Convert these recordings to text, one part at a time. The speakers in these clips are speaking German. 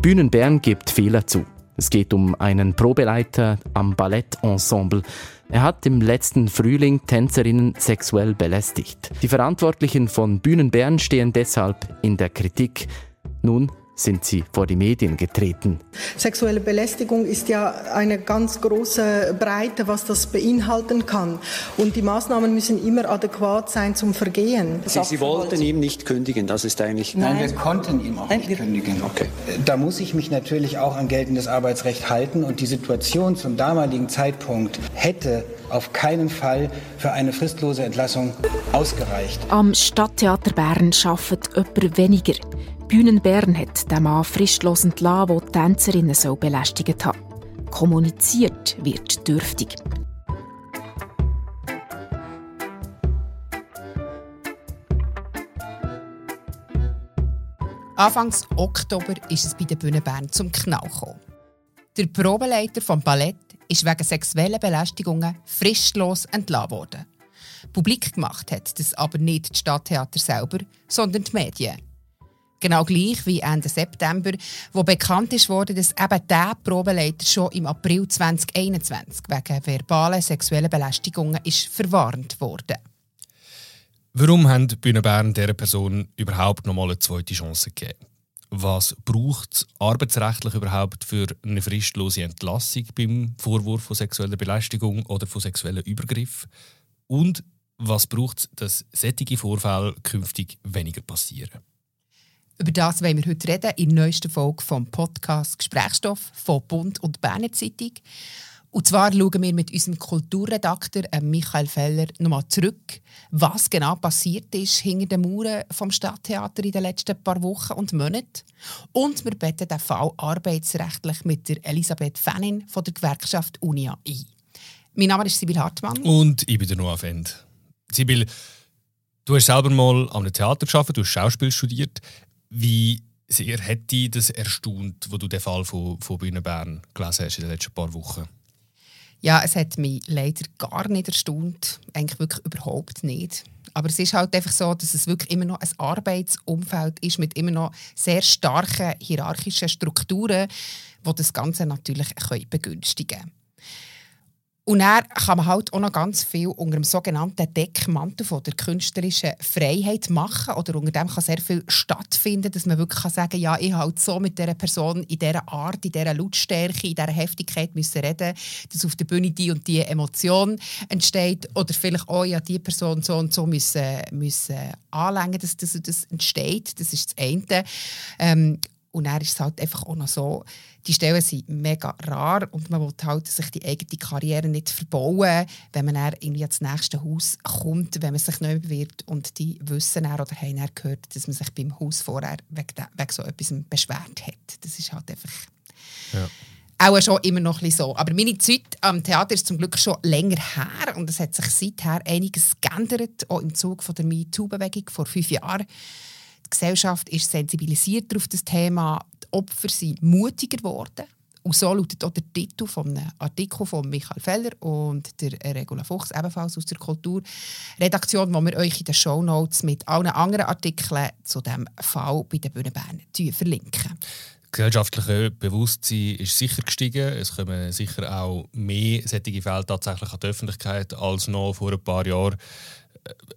Bühnen Bern gibt Fehler zu. Es geht um einen Probeleiter am Ballettensemble. Er hat im letzten Frühling Tänzerinnen sexuell belästigt. Die Verantwortlichen von Bühnen Bern stehen deshalb in der Kritik. Nun sind sie vor die Medien getreten. Sexuelle Belästigung ist ja eine ganz große Breite, was das beinhalten kann. Und die Maßnahmen müssen immer adäquat sein zum Vergehen. Sie, Sie wollten ihm nicht kündigen, das ist eigentlich... Nein, wir konnten ihm auch nicht kündigen. Okay. Da muss ich mich natürlich auch an geltendes Arbeitsrecht halten und die Situation zum damaligen Zeitpunkt hätte auf keinen Fall für eine fristlose Entlassung ausgereicht. Am Stadttheater Bern arbeitet jemand weniger. Bühnen Bern hat den Mann fristlos entlassen, der die Tänzerinnen so belästigt hat. Kommuniziert wird dürftig. Anfangs Oktober ist es bei der Bühne Bern zum Knall gekommen. Der Probeleiter vom Ballett ist wegen sexueller Belästigungen fristlos entlassen worden. Publik gemacht hat das aber nicht das Stadttheater selber, sondern die Medien. Genau gleich wie Ende September, wo bekannt ist worden, dass eben der Probeleiter schon im April 2021 wegen verbalen sexuellen Belästigungen ist verwarnt wurde. Warum haben Bühne Bern dieser Person überhaupt noch mal eine zweite Chance gegeben? Was braucht es arbeitsrechtlich überhaupt für eine fristlose Entlassung beim Vorwurf von sexueller Belästigung oder von sexuellen Übergriff? Und was braucht es, dass solche Vorfälle künftig weniger passieren? Über das wollen wir heute reden in der neuesten Folge vom Podcast Gesprächsstoff von Bund und Berner Zeitung. Und zwar schauen wir mit unserem Kulturredakteur äh, Michael Feller nochmal zurück, was genau passiert ist hinter den Mauern vom Stadttheater in den letzten paar Wochen und Monaten. Und wir betten den Fall arbeitsrechtlich mit der Elisabeth Fennin von der Gewerkschaft Unia ein. Mein Name ist Sibyl Hartmann. Und ich bin der Noah Fend. Sibyl, du hast selber mal am Theater gearbeitet, du hast Schauspiel studiert. Wie sehr hat dich das erstaunt, wo du den Fall von, von Bühne Bern gelesen hast in den letzten paar Wochen? Ja, es hat mich leider gar nicht erstaunt. Eigentlich wirklich überhaupt nicht. Aber es ist halt einfach so, dass es wirklich immer noch ein Arbeitsumfeld ist mit immer noch sehr starken hierarchischen Strukturen, die das Ganze natürlich begünstigen können. Und dann kann man halt auch noch ganz viel unter dem sogenannten Deckmantel von der künstlerischen Freiheit machen. Oder unter dem kann sehr viel stattfinden, dass man wirklich kann sagen ja, ich halt so mit dieser Person in dieser Art, in dieser Lautstärke, in dieser Heftigkeit müssen reden, dass auf der Bühne die und die Emotion entsteht. Oder vielleicht auch, ja, die Person so und so müssen, müssen anlängen, dass das, das entsteht. Das ist das eine. Ähm, und dann ist es halt einfach auch noch so, die Stellen sind mega rar und man will halt sich die eigene Karriere nicht verbauen, wenn man dann irgendwie ans nächste Haus kommt, wenn man sich neu bewirbt und die wissen dann oder haben dann gehört, dass man sich beim Haus vorher wegen, wegen so etwas beschwert hat. Das ist halt einfach... Ja auch schon immer noch ein so. Aber meine Zeit am Theater ist zum Glück schon länger her und es hat sich seither einiges geändert, auch im Zug von der MeToo-Bewegung vor fünf Jahren. Die Gesellschaft ist sensibilisiert auf das Thema. Die Opfer sind mutiger geworden. Und so lautet auch der Titel von einem Artikel von Michael Feller und der Regula Fuchs, ebenfalls aus der Kulturredaktion, wo wir euch in den Show Notes mit allen anderen Artikeln zu diesem Fall bei den Bühnen Bern verlinken. Das gesellschaftliche Bewusstsein ist sicher gestiegen. Es kommen sicher auch mehr solche Fälle tatsächlich an die Öffentlichkeit als noch vor ein paar Jahren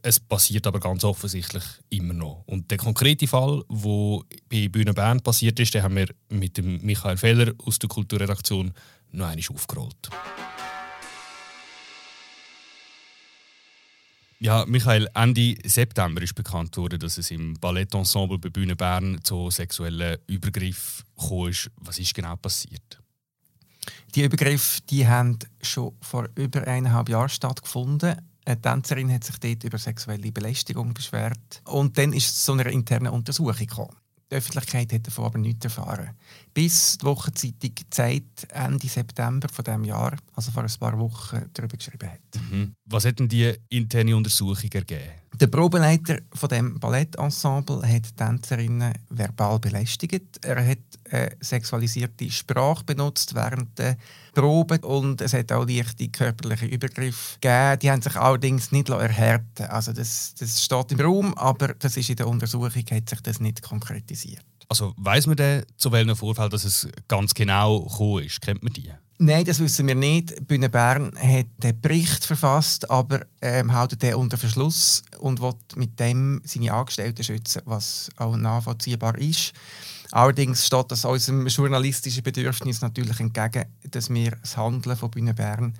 es passiert aber ganz offensichtlich immer noch. Und der konkrete Fall, der bei Bühne Bern passiert ist, den haben wir mit dem Michael Feller aus der Kulturredaktion noch einmal aufgerollt. Ja, Michael, Ende September ist bekannt worden, dass es im Ballettensemble bei Bühne Bern zu sexuellen Übergriffen kam. Was ist genau passiert? Die Übergriffe die haben schon vor über eineinhalb Jahren stattgefunden. Eine Tänzerin hat sich dort über sexuelle Belästigung beschwert. Und dann ist es zu einer internen Untersuchung gekommen. Die Öffentlichkeit hat davon aber nichts erfahren. Bis die Wochenzeitung Zeit Ende September von diesem Jahr, also vor ein paar Wochen, darüber geschrieben hat. Mhm. Was hat denn die interne Untersuchung ergeben? Der Probeleiter von dem Ballettensemble hat Tänzerinnen verbal belästigt. Er hat äh, sexualisierte Sprache benutzt während der Probe und es hat auch leichte körperliche Übergriffe gegeben. Die haben sich allerdings nicht erhärten Also das, das steht im Raum, aber das ist in der Untersuchung hat sich das nicht konkretisiert. Also weiß man denn, zu welchem Vorfall dass es ganz genau gekommen ist? Kennt man die? Nein, das wissen wir nicht. Bühne Bern hat den Bericht verfasst, aber ähm, hält den unter Verschluss und will mit dem seine Angestellten schützen, was auch nachvollziehbar ist. Allerdings steht das unserem journalistischen Bedürfnis natürlich entgegen, dass wir das Handeln von Bühne Bern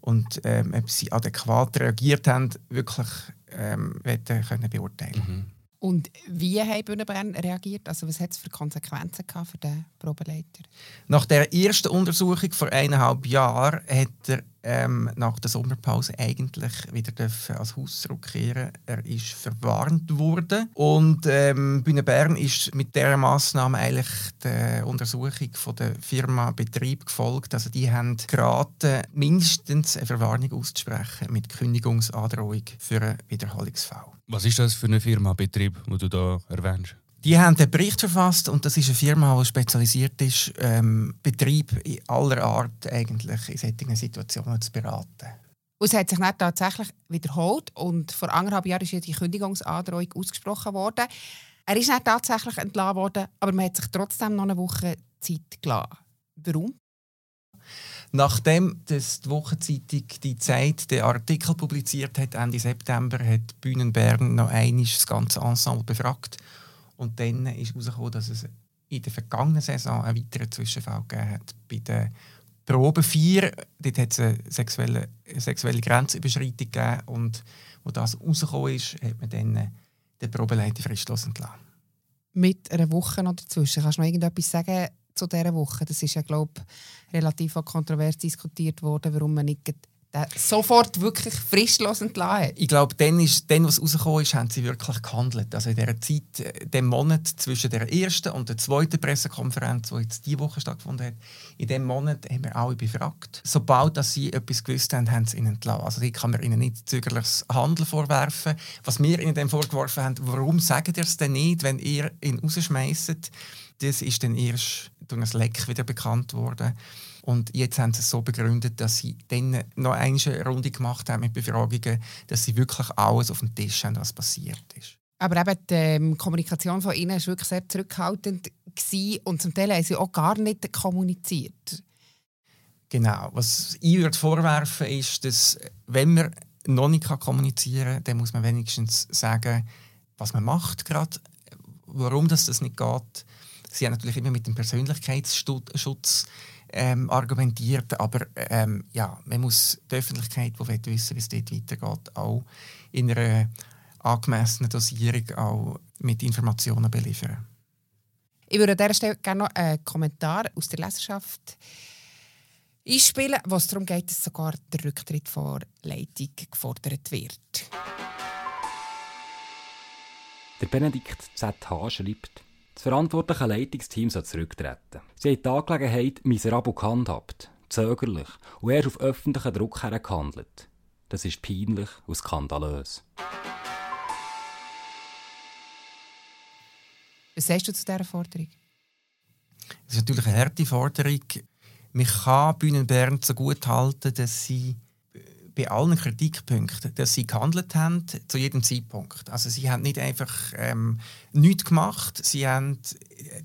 und ähm, ob sie adäquat reagiert haben, wirklich ähm, können beurteilen mhm. Und wie haben Bühnenbern reagiert? Also was hat es für Konsequenzen gehabt für den Probeleiter? Nach der ersten Untersuchung vor eineinhalb Jahren hat er ähm, nach der Sommerpause eigentlich wieder als Haus zurückkehren. Er ist verwarnt worden und ähm, Bühne Bern ist mit dieser Massnahme eigentlich der Untersuchung von der Firma Betrieb gefolgt. Also die haben geraten, mindestens eine Verwarnung auszusprechen mit Kündigungsandrohung für einen Wiederholungsfall. Was ist das für eine Firma Betrieb, die du da erwähnst? Die haben den Bericht verfasst und das ist eine Firma, die spezialisiert ist, ähm, Betrieb in aller Art eigentlich in solchen Situationen zu beraten. Und es hat sich nicht tatsächlich wiederholt und vor anderthalb Jahren ist ja die Kündigungsandrohung ausgesprochen worden. Er ist nicht tatsächlich entlassen worden, aber man hat sich trotzdem noch eine Woche Zeit gelassen. Warum? Nachdem das die Wochenzeitung die Zeit den Artikel publiziert hat, Ende September, hat Bühnen Bern noch einmal das ganze Ensemble befragt und dann ist herausgekommen, dass es in der vergangenen Saison einen weiteren Zwischenfall gegeben hat. Bei der Probe 4 dort hat es eine sexuelle, eine sexuelle Grenzüberschreitung gegeben und wo das rausgekommen ist, hat man dann den Probeleiter fristlos entlassen. Mit einer Woche noch dazwischen. Kannst du noch irgendetwas sagen zu dieser Woche? Das ist ja, glaube ich, relativ kontrovers diskutiert worden, warum man nicht sofort wirklich fristlos entlassen Ich glaube, dann, ist, dann, was rausgekommen ist, haben sie wirklich gehandelt. Also in dieser Zeit, äh, dem Monat zwischen der ersten und der zweiten Pressekonferenz, die jetzt diese Woche stattgefunden hat, in diesem Monat haben wir alle befragt. Sobald dass sie etwas gewusst haben, haben sie ihn entlassen. Also ich kann mir ihnen nicht zögerliches Handeln vorwerfen. Was wir ihnen dann vorgeworfen haben, warum sagt ihr es denn nicht, wenn ihr ihn rausschmeißt? Das ist dann erst durch ein Leck wieder bekannt worden. Und jetzt haben sie es so begründet, dass sie dann noch eine Runde gemacht haben mit Befragungen, dass sie wirklich alles auf dem Tisch haben, was passiert ist. Aber eben die ähm, Kommunikation von ihnen war wirklich sehr zurückhaltend gewesen und zum Teil haben sie auch gar nicht kommuniziert. Genau. Was ich würde vorwerfen ist, dass wenn man noch nicht kommunizieren kann, dann muss man wenigstens sagen, was man macht gerade, warum das, das nicht geht. Sie haben natürlich immer mit dem Persönlichkeitsschutz ähm, argumentiert. Aber ähm, ja, man muss die Öffentlichkeit, die wissen wie es dort weitergeht, auch in einer angemessenen Dosierung auch mit Informationen beliefern. Ich würde an dieser Stelle gerne noch einen Kommentar aus der Leserschaft einspielen, wo es darum geht, dass sogar der Rücktritt vor Leitung gefordert wird. Der Benedikt Z.H. schreibt, das verantwortliche Leitungsteam soll zurücktreten. Sie haben die Angelegenheit miserabel gehandhabt, zögerlich und erst auf öffentlichen Druck her gehandelt. Das ist peinlich und skandalös. Was sagst du zu dieser Forderung? Das ist natürlich eine harte Forderung. Man kann Bühnen Bern so gut halten, dass sie bei allen Kritikpunkten, dass sie gehandelt haben zu jedem Zeitpunkt. Also sie haben nicht einfach ähm, nichts gemacht, sie haben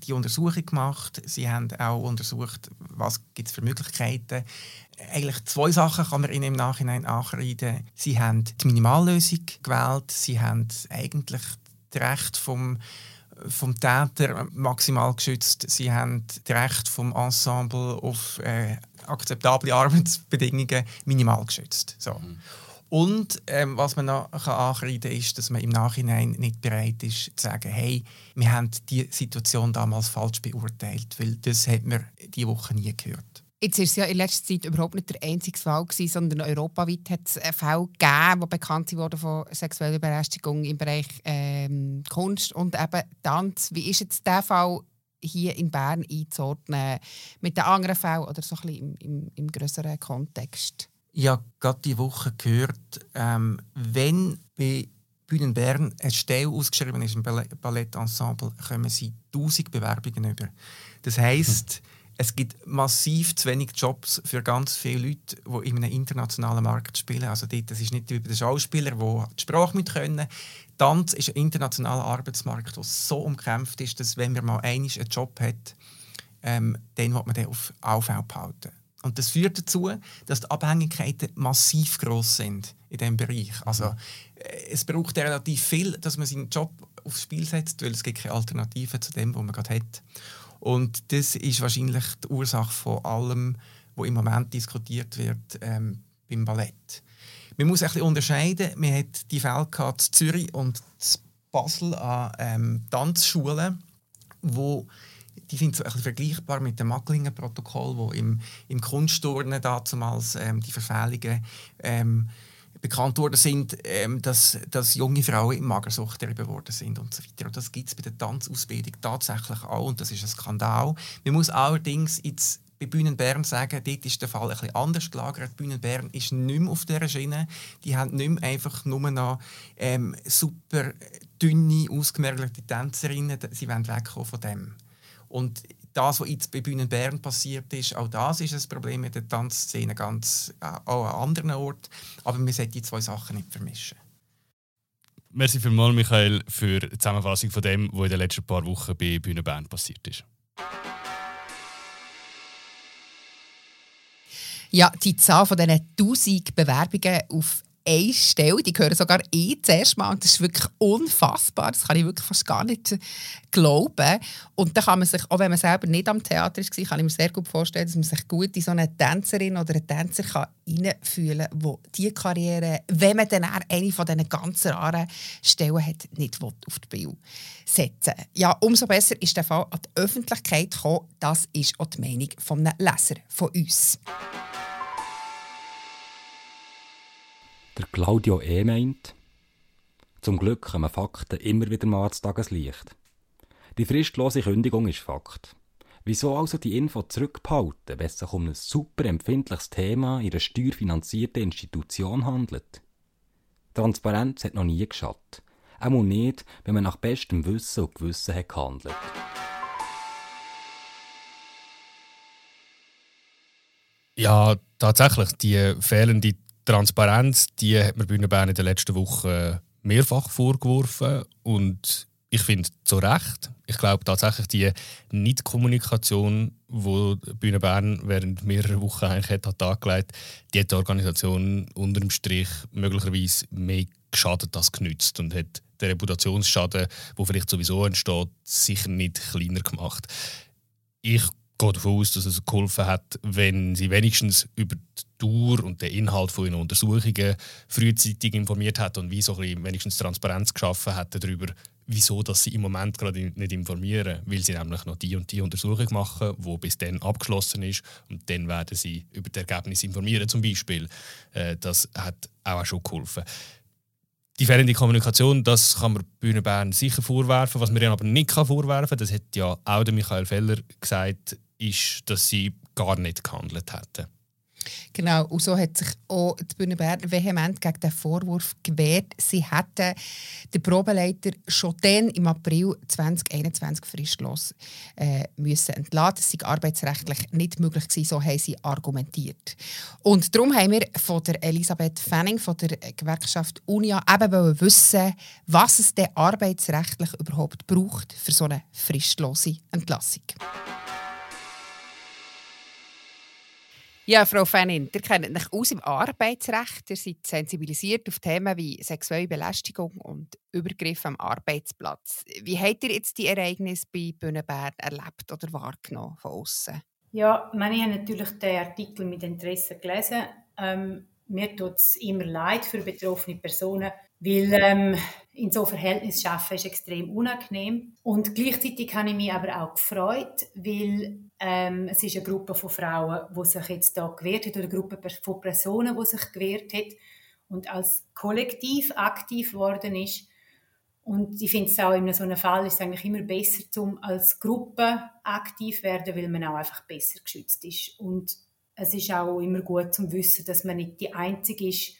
die Untersuchung gemacht, sie haben auch untersucht, was gibt es für Möglichkeiten. Eigentlich zwei Sachen kann man ihnen im Nachhinein ankreiden. Sie haben die Minimallösung gewählt, sie haben eigentlich das Recht vom vom Täter maximal geschützt. Sie haben das Recht vom Ensemble auf äh, akzeptable Arbeitsbedingungen minimal geschützt. So. Mhm. Und ähm, was man noch kann ankreiden kann, ist, dass man im Nachhinein nicht bereit ist zu sagen, hey, wir haben die Situation damals falsch beurteilt, weil das hat man diese Woche nie gehört. Jetzt ist es ja in letzter Zeit überhaupt nicht der einzige Fall gewesen, sondern europaweit hat es Fälle gegeben, die bekannt wurden von sexueller Belästigung im Bereich ähm, Kunst und eben Tanz. Wie ist jetzt der Fall hier in Bern einzuordnen mit den anderen Fällen oder so ein bisschen im, im, im größeren Kontext? Ich habe gerade diese Woche gehört, ähm, wenn bei Bühnen Bern eine Stelle ausgeschrieben ist im Ballettensemble, kommen sie 1000 Bewerbungen über. Das heisst, Es gibt massiv zu wenig Jobs für ganz viele Leute, die in einem internationalen Markt spielen. Also dort, das ist nicht wie bei den Schauspielern, die die Sprache mit können. Tanz ist ein internationaler Arbeitsmarkt, der so umkämpft ist, dass wenn man mal einen Job hat, ähm, dann wird man den auf Aufbau behalten. Und das führt dazu, dass die Abhängigkeiten massiv groß sind in diesem Bereich. Also, äh, es braucht relativ viel, dass man seinen Job aufs Spiel setzt, weil es gibt keine Alternative zu dem, was man gerade hat. Und das ist wahrscheinlich die Ursache von allem, was im Moment diskutiert wird ähm, beim Ballett. Man muss ein bisschen unterscheiden. Man hat die Fälle in Zürich und in Basel an ähm, Tanzschulen, wo die sind so ein bisschen vergleichbar mit dem Macklingen-Protokoll, wo im, im Kunstturnen damals ähm, die Verfehlungen ähm, bekannt worden sind, ähm, dass, dass junge Frauen in Magersucht worden sind und so weiter. Und das gibt es bei der Tanzausbildung tatsächlich auch und das ist ein Skandal. Man muss allerdings jetzt bei Bühnen Bern sagen, dort ist der Fall ein bisschen anders gelagert. Bühnen Bern ist nicht mehr auf dieser Schiene. Die haben nicht mehr einfach nur noch ähm, super dünne, ausgemergelte Tänzerinnen. Sie wollen wegkommen von dem. Und das, was jetzt bei Bühnen Bern passiert ist, auch das ist ein Problem mit der Tanzszene ganz äh, auch an anderen Orten. Aber wir sollten die zwei Sachen nicht vermischen. Merci vielmals, Michael, für die Zusammenfassung von dem, was in den letzten paar Wochen bei Bühnen Bern passiert ist. Ja, die Zahl von diesen 1000 Bewerbungen auf eine Stelle, die gehören sogar ich zuerst mal. Das ist wirklich unfassbar. Das kann ich wirklich fast gar nicht glauben. Und da kann man sich, auch wenn man selber nicht am Theater ist, kann ich mir sehr gut vorstellen, dass man sich gut in so eine Tänzerin oder einen Tänzer kann hineinfühlen kann, wo diese Karriere, wenn man dann eine von diesen ganz raren Stellen hat, nicht auf die Bühne setzen Ja, umso besser ist der Fall an die Öffentlichkeit gekommen. Das ist auch die Meinung eines Leser von uns. Der Claudio E. meint, zum Glück kommen Fakten immer wieder mal ans Tageslicht. Die fristlose Kündigung ist Fakt. Wieso also die Info zurückbehalten, wenn es sich um ein super empfindliches Thema in einer steuerfinanzierten Institution handelt? Transparenz hat noch nie geschadet. Auch nicht, wenn man nach bestem Wissen und Gewissen hat gehandelt. Ja, tatsächlich. Die fehlende Transparenz, die hat mir Bühne Bern in den letzten Wochen mehrfach vorgeworfen und ich finde zu Recht. Ich glaube tatsächlich die Nicht-Kommunikation, die Bühne Bern während mehrerer Wochen eigentlich hat, hat angelegt, die hat die Organisation unter dem Strich möglicherweise mehr geschadet als genützt und hat den Reputationsschaden, der vielleicht sowieso entsteht, sicher nicht kleiner gemacht. Ich gehe davon aus, dass es geholfen hat, wenn sie wenigstens über die Dauer und den Inhalt von Untersuchungen frühzeitig informiert hat und wie so ein wenigstens Transparenz geschaffen hat darüber, wieso dass sie im Moment gerade nicht informieren, weil sie nämlich noch die und die Untersuchung machen, wo bis dann abgeschlossen ist und dann werden sie über das Ergebnis informieren zum Beispiel. Äh, das hat auch schon geholfen. Die fehlende Kommunikation, das kann man Bühne Bern sicher vorwerfen. Was man ihnen aber nicht vorwerfen kann, das hat ja auch der Michael Feller gesagt, ist, dass sie gar nicht gehandelt hätten. Genau, und so hat sich auch die Bühne Bern vehement gegen den Vorwurf gewehrt. Sie hätten den Probeleiter schon dann im April 2021 fristlos äh, müssen entlassen. Das sei arbeitsrechtlich nicht möglich gewesen, so haben sie argumentiert. Und darum haben wir von der Elisabeth Fanning von der Gewerkschaft Unia eben wissen, was es denn arbeitsrechtlich überhaupt braucht für so eine fristlose Entlassung. Ja, Frau Fenin, ihr kennt euch aus im Arbeitsrecht. Ihr seid sensibilisiert auf Themen wie sexuelle Belästigung und Übergriffe am Arbeitsplatz. Wie habt ihr jetzt die Ereignisse bei Bühnenberg erlebt oder wahrgenommen von außen? Ja, ich habe natürlich den Artikel mit Interesse gelesen. Ähm, mir tut es immer leid für betroffene Personen, weil ähm, in so Verhältnissen arbeiten ist extrem unangenehm. Und gleichzeitig habe ich mich aber auch gefreut, weil ähm, es ist eine Gruppe von Frauen, die sich jetzt da gewehrt hat, oder eine Gruppe von Personen, die sich gewehrt hat und als Kollektiv aktiv geworden ist. Und ich finde es auch in so einem Fall ist es eigentlich immer besser, zum als Gruppe aktiv werden, weil man auch einfach besser geschützt ist. Und es ist auch immer gut zu wissen, dass man nicht die Einzige ist,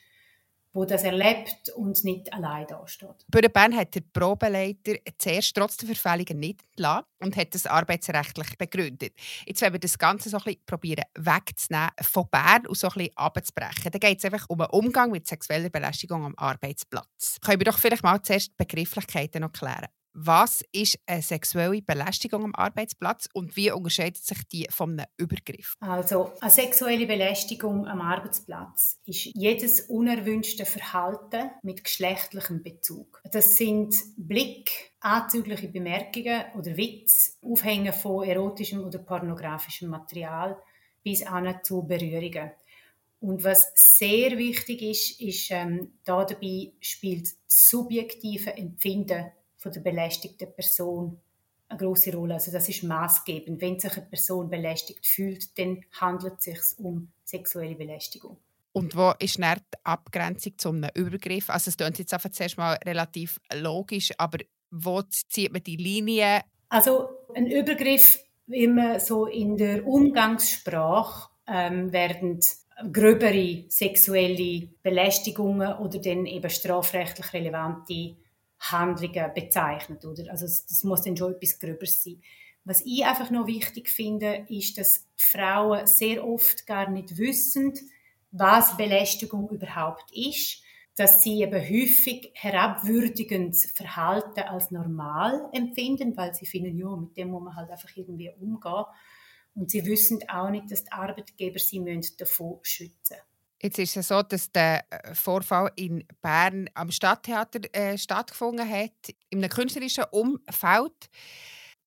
wo das erlebt und nicht allein dasteht. Bern hat der Probeleiter zuerst trotz der Verfehlungen nicht entlassen und hat das arbeitsrechtlich begründet. Jetzt wollen wir das Ganze so ein bisschen wegzunehmen von Bern und so ein bisschen abzubrechen. Da geht es einfach um einen Umgang mit sexueller Belästigung am Arbeitsplatz. Können wir doch vielleicht mal zuerst die Begrifflichkeiten noch klären. Was ist eine sexuelle Belästigung am Arbeitsplatz und wie unterscheidet sich die von einem Übergriff? Also, eine sexuelle Belästigung am Arbeitsplatz ist jedes unerwünschte Verhalten mit geschlechtlichem Bezug. Das sind Blick, anzügliche Bemerkungen oder Witz, Aufhängen von erotischem oder pornografischem Material bis an zu Berührungen. Und was sehr wichtig ist, ist, ähm, da dabei spielt subjektive Empfinden von der belästigten Person eine große Rolle. Also das ist maßgebend. Wenn sich eine Person belästigt fühlt, dann handelt es sich um sexuelle Belästigung. Und wo ist die Abgrenzung zum Übergriff? Also es klingt jetzt einfach zuerst mal relativ logisch, aber wo zieht man die Linie? Also ein Übergriff immer so in der Umgangssprache ähm, werden gröbere sexuelle Belästigungen oder dann eben strafrechtlich relevante Handlungen bezeichnet. Oder? Also das muss dann schon etwas Gröberes sein. Was ich einfach noch wichtig finde, ist, dass Frauen sehr oft gar nicht wissen, was Belästigung überhaupt ist, dass sie eben häufig herabwürdigendes Verhalten als normal empfinden, weil sie finden, ja, mit dem muss man halt einfach irgendwie umgehen. Und sie wissen auch nicht, dass die Arbeitgeber sie davon schützen müssen. Jetzt ist es so, dass der äh, Vorfall in Bern am Stadttheater äh, stattgefunden hat, in einem künstlerischen Umfeld.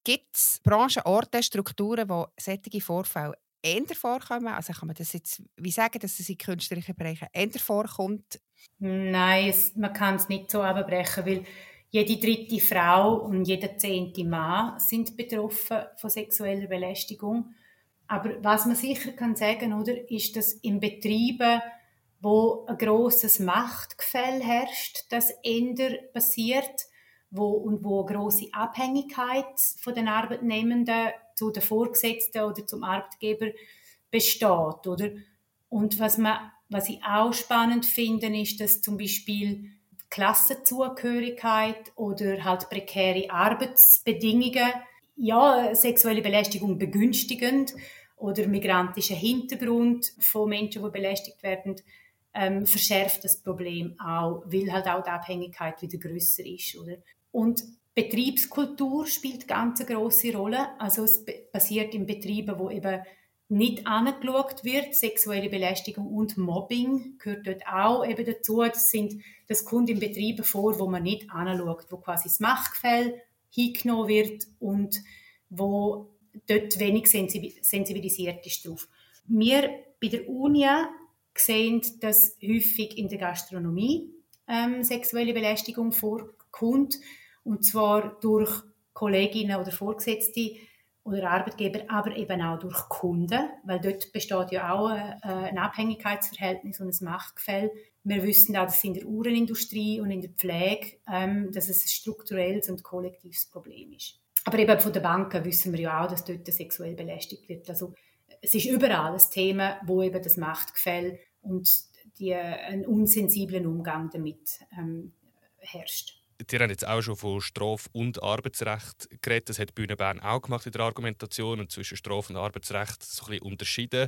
Gibt es Branchen, Orte, Strukturen, wo solche Vorfälle eher vorkommen? Also kann man das jetzt wie sagen, dass es in künstlerischen Bereichen eher vorkommt? Nein, es, man kann es nicht so abbrechen, weil jede dritte Frau und jeder zehnte Mann sind betroffen von sexueller Belästigung. Aber was man sicher kann sagen, oder, ist, dass in Betrieben, wo ein großes Machtgefälle herrscht, das änder passiert, wo und wo eine große Abhängigkeit von den Arbeitnehmenden zu den Vorgesetzten oder zum Arbeitgeber besteht, oder? Und was man, was ich auch spannend finde, ist, dass zum Beispiel Klassenzugehörigkeit oder halt prekäre Arbeitsbedingungen ja, sexuelle Belästigung begünstigend oder migrantischer Hintergrund von Menschen, die belästigt werden, ähm, verschärft das Problem auch, weil halt auch die Abhängigkeit wieder größer ist, oder? Und Betriebskultur spielt ganz eine große Rolle. Also es passiert in Betrieben, wo eben nicht angeschaut wird. Sexuelle Belästigung und Mobbing gehört dort auch eben dazu. Das, sind, das kommt in Betrieben vor, wo man nicht anschaut, wo quasi das Machtgefälle hingenommen wird und wo dort wenig sensibilisiert ist drauf. Wir bei der Uni sehen, dass häufig in der Gastronomie ähm, sexuelle Belästigung vorkommt und zwar durch Kolleginnen oder Vorgesetzte oder Arbeitgeber, aber eben auch durch Kunden, weil dort besteht ja auch äh, ein Abhängigkeitsverhältnis und ein Machtgefälle. Wir wissen auch, dass in der Uhrenindustrie und in der Pflege, ähm, dass es ein strukturelles und kollektives Problem ist. Aber eben von den Banken wissen wir ja auch, dass dort sexuell belästigt wird. Also es ist überall ein Thema, wo eben das Machtgefälle und die, ein unsensiblen Umgang damit ähm, herrscht. Ihr habt jetzt auch schon von Straf- und Arbeitsrecht geredet. Das hat Bühne Bern auch gemacht in der Argumentation und zwischen Straf- und Arbeitsrecht so ein bisschen unterschieden.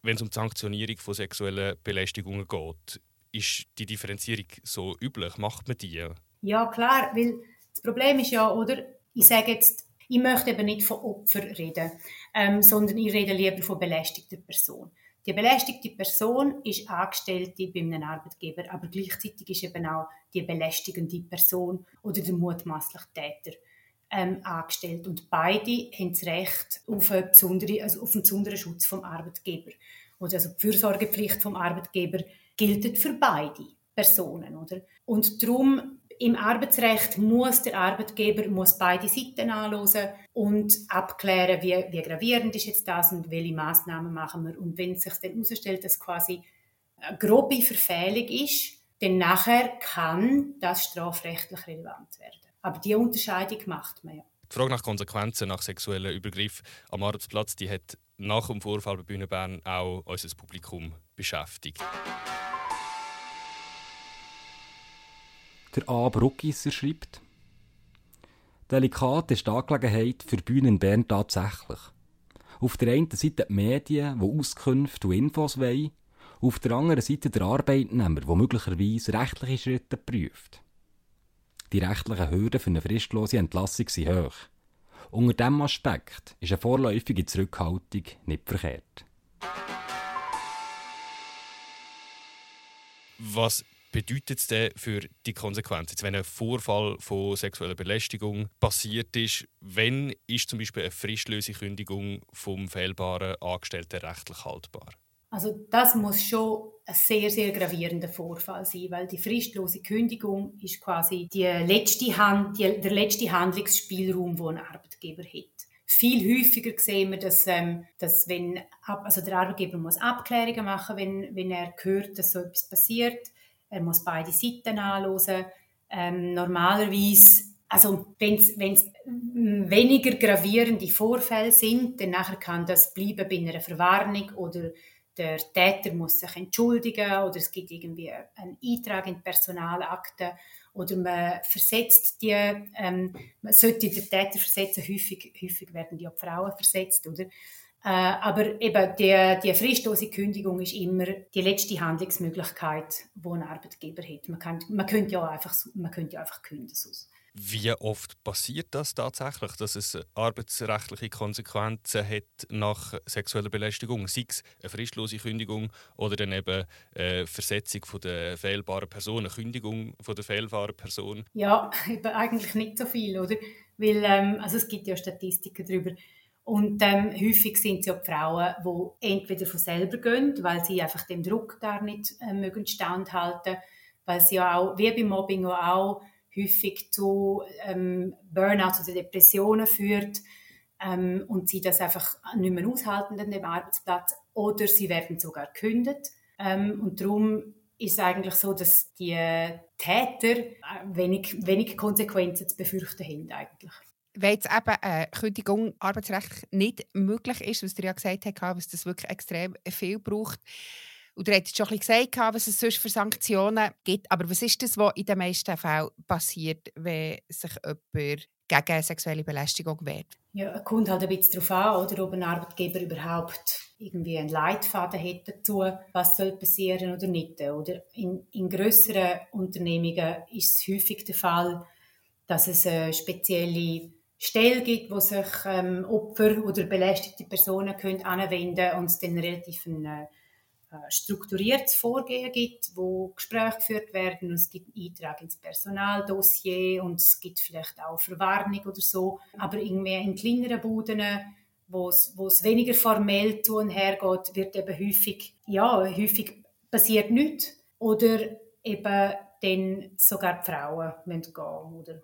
Wenn es um die Sanktionierung von sexuellen Belästigungen geht, ist die Differenzierung so üblich? Macht man die? Ja, klar, weil das Problem ist ja, oder, ich sage jetzt, ich möchte eben nicht von Opfer reden, ähm, sondern ich rede lieber von belästigter Person. Die belästigte Person ist Angestellte bei einem Arbeitgeber, aber gleichzeitig ist eben auch die belästigende Person oder der mutmaßliche Täter ähm, angestellt. Und beide haben das Recht auf, eine besondere, also auf einen besonderen Schutz vom Arbeitgeber. Also die Fürsorgepflicht vom Arbeitgeber gilt für beide Personen. Oder? Und darum im Arbeitsrecht muss der Arbeitgeber muss beide Seiten anschauen und abklären, wie, wie gravierend ist jetzt das und welche Maßnahmen machen wir. Und wenn es sich dann herausstellt, dass quasi eine grobe Verfehlung ist, dann nachher kann das strafrechtlich relevant werden. Aber die Unterscheidung macht man ja. Die Frage nach Konsequenzen nach sexuellen Übergriff am Arbeitsplatz, die hat nach dem Vorfall bei Bühne Bern auch unser Publikum beschäftigt. Der A. Bruckisser schreibt, Delikat ist die Angelegenheit für Bühnen Bern tatsächlich. Auf der einen Seite die Medien, die Auskünfte und Infos wollen, auf der anderen Seite der Arbeitnehmer, der möglicherweise rechtliche Schritte prüft. Die rechtlichen Hürden für eine fristlose Entlassung sind hoch. Unter diesem Aspekt ist eine vorläufige Zurückhaltung nicht verkehrt. Was bedeutet es denn für die Konsequenzen? wenn ein Vorfall von sexueller Belästigung passiert ist, wenn ist zum Beispiel eine fristlose Kündigung vom fehlbaren Angestellten rechtlich haltbar? Also das muss schon ein sehr, sehr gravierender Vorfall sein, weil die fristlose Kündigung ist quasi die letzte Hand, die, der letzte Handlungsspielraum, den ein Arbeitgeber hat. Viel häufiger sehen wir, dass, ähm, dass wenn, also der Arbeitgeber muss Abklärungen machen, wenn, wenn er hört, dass so etwas passiert. Er muss beide Seiten anschauen. Ähm, normalerweise, also wenn es weniger gravierende Vorfälle sind, dann nachher kann das bleiben bei einer Verwarnung oder der Täter muss sich entschuldigen oder es gibt irgendwie einen Eintrag in die Personalakte oder man versetzt die, ähm, man sollte den Täter versetzen, häufig, häufig werden die auch Frauen versetzt, oder? Äh, aber eben die, die fristlose Kündigung ist immer die letzte Handlungsmöglichkeit, die ein Arbeitgeber hat. Man, kann, man könnte ja einfach, man könnte ja einfach kündigen. Sonst. Wie oft passiert das tatsächlich, dass es arbeitsrechtliche Konsequenzen hat nach sexueller Belästigung? Sei es eine fristlose Kündigung oder dann eben eine äh, Versetzung von der fehlbaren Person, eine Kündigung von der fehlbaren Person? Ja, eigentlich nicht so viel, oder? Weil ähm, also es gibt ja Statistiken darüber. Und ähm, häufig sind es ja die Frauen, die entweder von selber gehen, weil sie einfach dem Druck gar nicht äh, mögen standhalten, weil sie ja auch, wie beim Mobbing auch, häufig zu ähm, Burnout oder Depressionen führt ähm, und sie das einfach nicht mehr aushalten an dem Arbeitsplatz oder sie werden sogar gekündigt. Ähm, und darum ist es eigentlich so, dass die Täter äh, wenig, wenig Konsequenzen zu befürchten haben eigentlich. Wenn jetzt eben eine Kündigung arbeitsrechtlich nicht möglich ist, was ihr ja gesagt habt, was das wirklich extrem viel braucht, und ihr habt schon ein bisschen gesagt, was es sonst für Sanktionen gibt. Aber was ist das, was in den meisten Fällen passiert, wenn sich jemand gegen sexuelle Belästigung wehrt? Ja, kommt halt ein bisschen darauf an, oder, ob ein Arbeitgeber überhaupt irgendwie einen Leitfaden hat dazu, was soll passieren oder nicht. Oder in, in grösseren Unternehmungen ist es häufig der Fall, dass es eine spezielle Stelle gibt, wo sich ähm, Opfer oder belästigte Personen können anwenden und es dann relativ eine äh, strukturiertes Vorgehen gibt, wo Gespräche geführt werden und es gibt einen Eintrag ins Personaldossier und es gibt vielleicht auch Verwarnung oder so. Aber irgendwie in kleineren Buden, wo es, weniger formell zu und her geht, wird eben häufig, ja, häufig passiert nichts oder eben dann sogar die Frauen gehen oder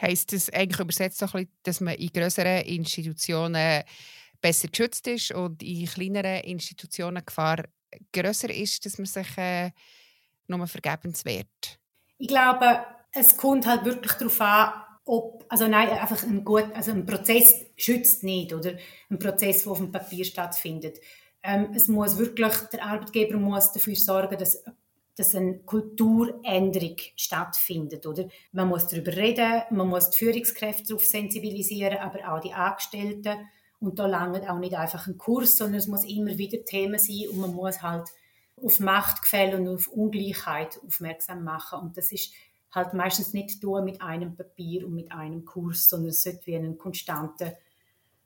Heißt das eigentlich übersetzt so ein bisschen, dass man in größeren Institutionen besser geschützt ist und in kleineren Institutionen Gefahr größer ist, dass man sich äh, nur vergebens wehrt? Ich glaube, es kommt halt wirklich darauf an, ob, also nein, einfach ein gut, also ein Prozess schützt nicht, oder ein Prozess, der auf dem Papier stattfindet. Ähm, es muss wirklich, der Arbeitgeber muss dafür sorgen, dass, dass eine Kulturänderung stattfindet, oder? Man muss darüber reden, man muss die Führungskräfte darauf sensibilisieren, aber auch die Angestellten. Und da langt auch nicht einfach ein Kurs, sondern es muss immer wieder Thema sein und man muss halt auf Machtgefälle und auf Ungleichheit aufmerksam machen. Und das ist halt meistens nicht nur mit einem Papier und mit einem Kurs, sondern es sollte wie ein konstanter,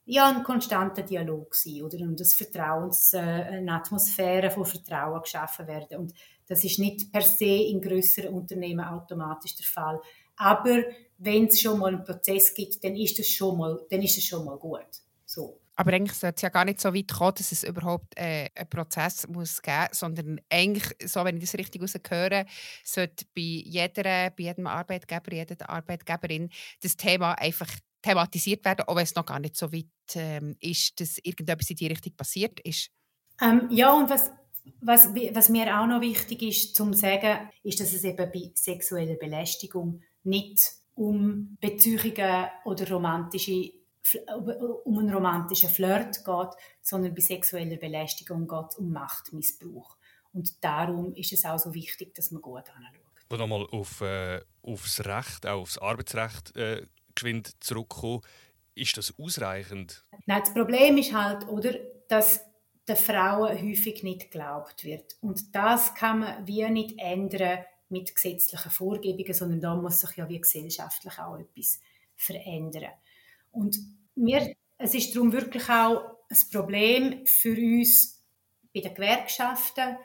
ja, ein konstanter Dialog sein, oder? Und das Vertrauens, äh, eine Atmosphäre von Vertrauen geschaffen werden. Und das ist nicht per se in größeren Unternehmen automatisch der Fall. Aber wenn es schon mal einen Prozess gibt, dann ist das schon mal, dann ist das schon mal gut. So. Aber eigentlich sollte es ja gar nicht so weit kommen, dass es überhaupt äh, einen Prozess muss geben muss, sondern eigentlich, so wenn ich das richtig höre, sollte bei, jeder, bei jedem Arbeitgeber, jeder Arbeitgeberin das Thema einfach thematisiert werden, auch wenn es noch gar nicht so weit ähm, ist, dass irgendetwas in die Richtung passiert ist. Ähm, ja, und was, was, was mir auch noch wichtig ist zu sagen, ist, dass es eben bei sexueller Belästigung nicht um Beziehungen oder romantische um einen romantischen Flirt geht, sondern bei sexueller Belästigung geht es um Machtmissbrauch. Und darum ist es auch so wichtig, dass man gut anschaut. nochmal auf, äh, aufs Recht, auch aufs Arbeitsrecht äh, geschwind zurückkommen. Ist das ausreichend? Nein, das Problem ist halt, oder, dass den Frauen häufig nicht geglaubt wird. Und das kann man wie nicht ändern mit gesetzlichen Vorgebungen, sondern da muss sich ja wie gesellschaftlich auch etwas verändern. Und wir, es ist darum wirklich auch ein Problem für uns bei den Gewerkschaften,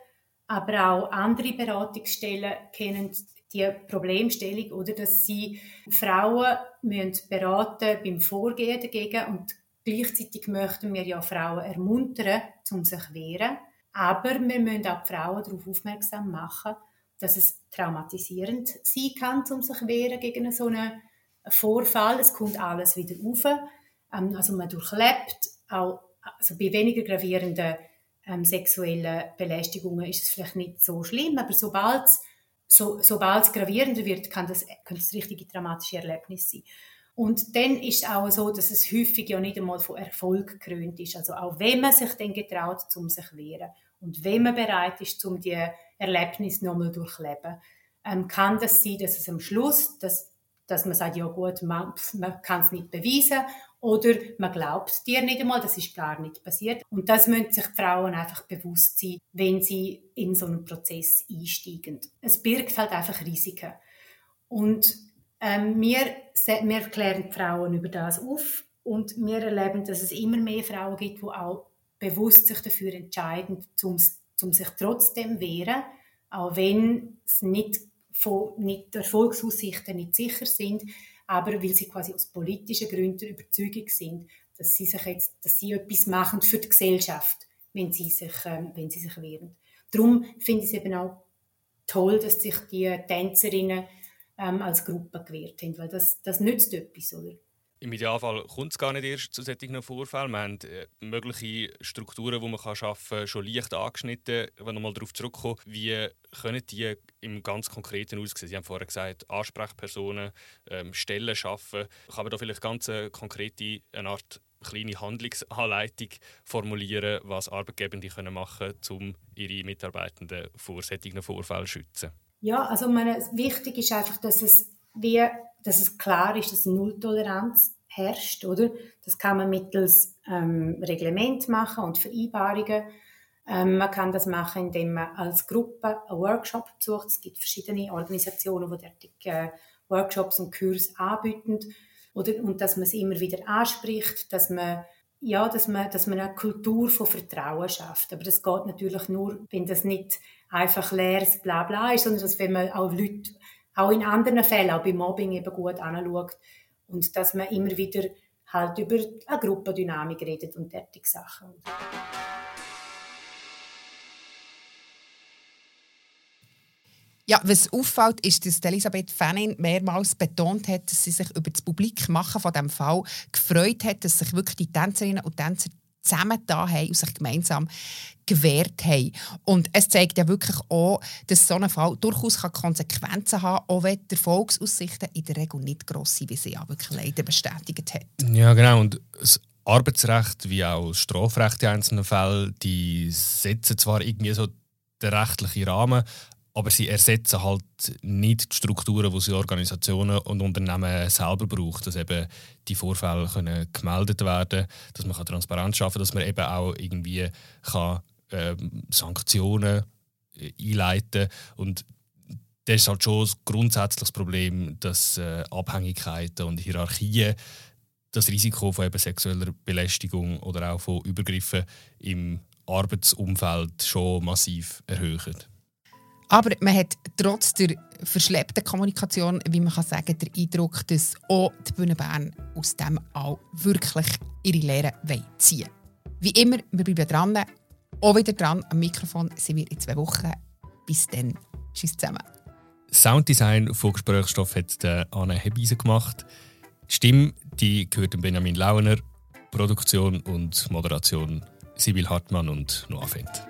aber auch andere Beratungsstellen kennen die Problemstellung, oder, dass sie Frauen müssen beraten beim Vorgehen dagegen und gleichzeitig möchten wir ja Frauen ermuntern, um sich zu wehren. Aber wir müssen auch die Frauen darauf aufmerksam machen, dass es traumatisierend sein kann, um sich zu wehren gegen so einen Vorfall. Es kommt alles wieder auf. Ähm, also man durchlebt auch also bei weniger gravierenden ähm, sexuellen Belästigungen ist es vielleicht nicht so schlimm, aber sobald es so, gravierender wird, kann das, können das richtige dramatische Erlebnis sein. Und dann ist es auch so, dass es häufig ja nicht einmal von Erfolg gekrönt ist. Also auch wenn man sich dann getraut, um sich zu wehren und wenn man bereit ist, um die Erlebnis nochmal durchleben, ähm, kann das sein, dass es am Schluss, dass, dass man sagt, ja gut, man, man kann es nicht beweisen oder man glaubt dir nicht einmal, das ist gar nicht passiert. Und das müssen sich Frauen einfach bewusst sein, wenn sie in so einen Prozess einsteigen. Es birgt halt einfach Risiken. Und ähm, wir, wir klären die Frauen über das auf und wir erleben, dass es immer mehr Frauen gibt, die auch bewusst sich dafür entscheiden, um, um sich trotzdem wehren, auch wenn es nicht, von, nicht Erfolgsaussichten nicht sicher sind, aber weil sie quasi aus politischen Gründen der Überzeugung sind, dass sie sich jetzt, dass sie etwas machen für die Gesellschaft, wenn sie sich, ähm, wenn sie sich wehren. Darum finde ich es eben auch toll, dass sich die Tänzerinnen ähm, als Gruppe gewährt haben, weil das, das nützt etwas, oder? Im Idealfall kommt es gar nicht erst zu solchen Vorfällen. Wir haben äh, mögliche Strukturen, die man kann schaffen kann, schon leicht angeschnitten. Wenn wir mal darauf zurückkommen, wie können die im ganz Konkreten aussehen? Sie haben vorher gesagt, Ansprechpersonen, ähm, Stellen schaffen. Kann man da vielleicht ganz äh, konkrete eine Art kleine Handlungsanleitung formulieren, was Arbeitgebende können machen können, um ihre Mitarbeitenden vor solchen Vorfällen zu schützen? Ja, also meine, wichtig ist einfach, dass es, wie, dass es klar ist, dass Nulltoleranz herrscht, oder? Das kann man mittels ähm, Reglement machen und Vereinbarungen. Ähm, man kann das machen, indem man als Gruppe einen Workshop besucht. Es gibt verschiedene Organisationen, die derartige äh, Workshops und Kurse anbieten. Oder, und dass man es immer wieder anspricht, dass man ja, dass man, dass man eine Kultur von Vertrauen schafft. Aber das geht natürlich nur, wenn das nicht einfach leeres Blabla ist, sondern dass wenn man auch Leute, auch in anderen Fällen, auch beim Mobbing eben gut anschaut und dass man immer wieder halt über eine Gruppendynamik redet und derartige Sachen. Ja, was auffällt, ist, dass Elisabeth Fannin mehrmals betont hat, dass sie sich über das Publikmachen von dem Fall gefreut hat, dass sich wirklich die Tänzerinnen und Tänzer zusammen da haben und sich gemeinsam gewehrt haben. Und es zeigt ja wirklich auch, dass so ein Fall durchaus Konsequenzen haben kann, auch wenn die Erfolgsaussichten in der Regel nicht gross sind, wie sie ja wirklich leider bestätigt hat. Ja, genau. Und das Arbeitsrecht wie auch das Strafrecht in einzelnen Fällen, die setzen zwar irgendwie so den rechtlichen Rahmen, aber sie ersetzen halt nicht die Strukturen, die sie Organisationen und Unternehmen selber brauchen, dass eben die Vorfälle können gemeldet werden, dass man Transparenz schaffen, kann, dass man eben auch irgendwie kann, äh, Sanktionen äh, einleiten und das ist halt schon ein grundsätzliches Problem, dass äh, Abhängigkeiten und Hierarchien das Risiko von eben sexueller Belästigung oder auch von Übergriffen im Arbeitsumfeld schon massiv erhöhen. Aber man hat trotz der verschleppten Kommunikation, wie man kann sagen, den Eindruck, dass auch die Bühne Bern aus dem auch wirklich ihre Lehre ziehen Wie immer, wir bleiben dran. Auch wieder dran am Mikrofon sind wir in zwei Wochen. Bis dann. Tschüss zusammen. Sounddesign von Gesprächsstoff hat Anne Hebeisen gemacht. Die Stimme die gehört Benjamin Launer. Produktion und Moderation Sibyl Hartmann und Noah Fendt.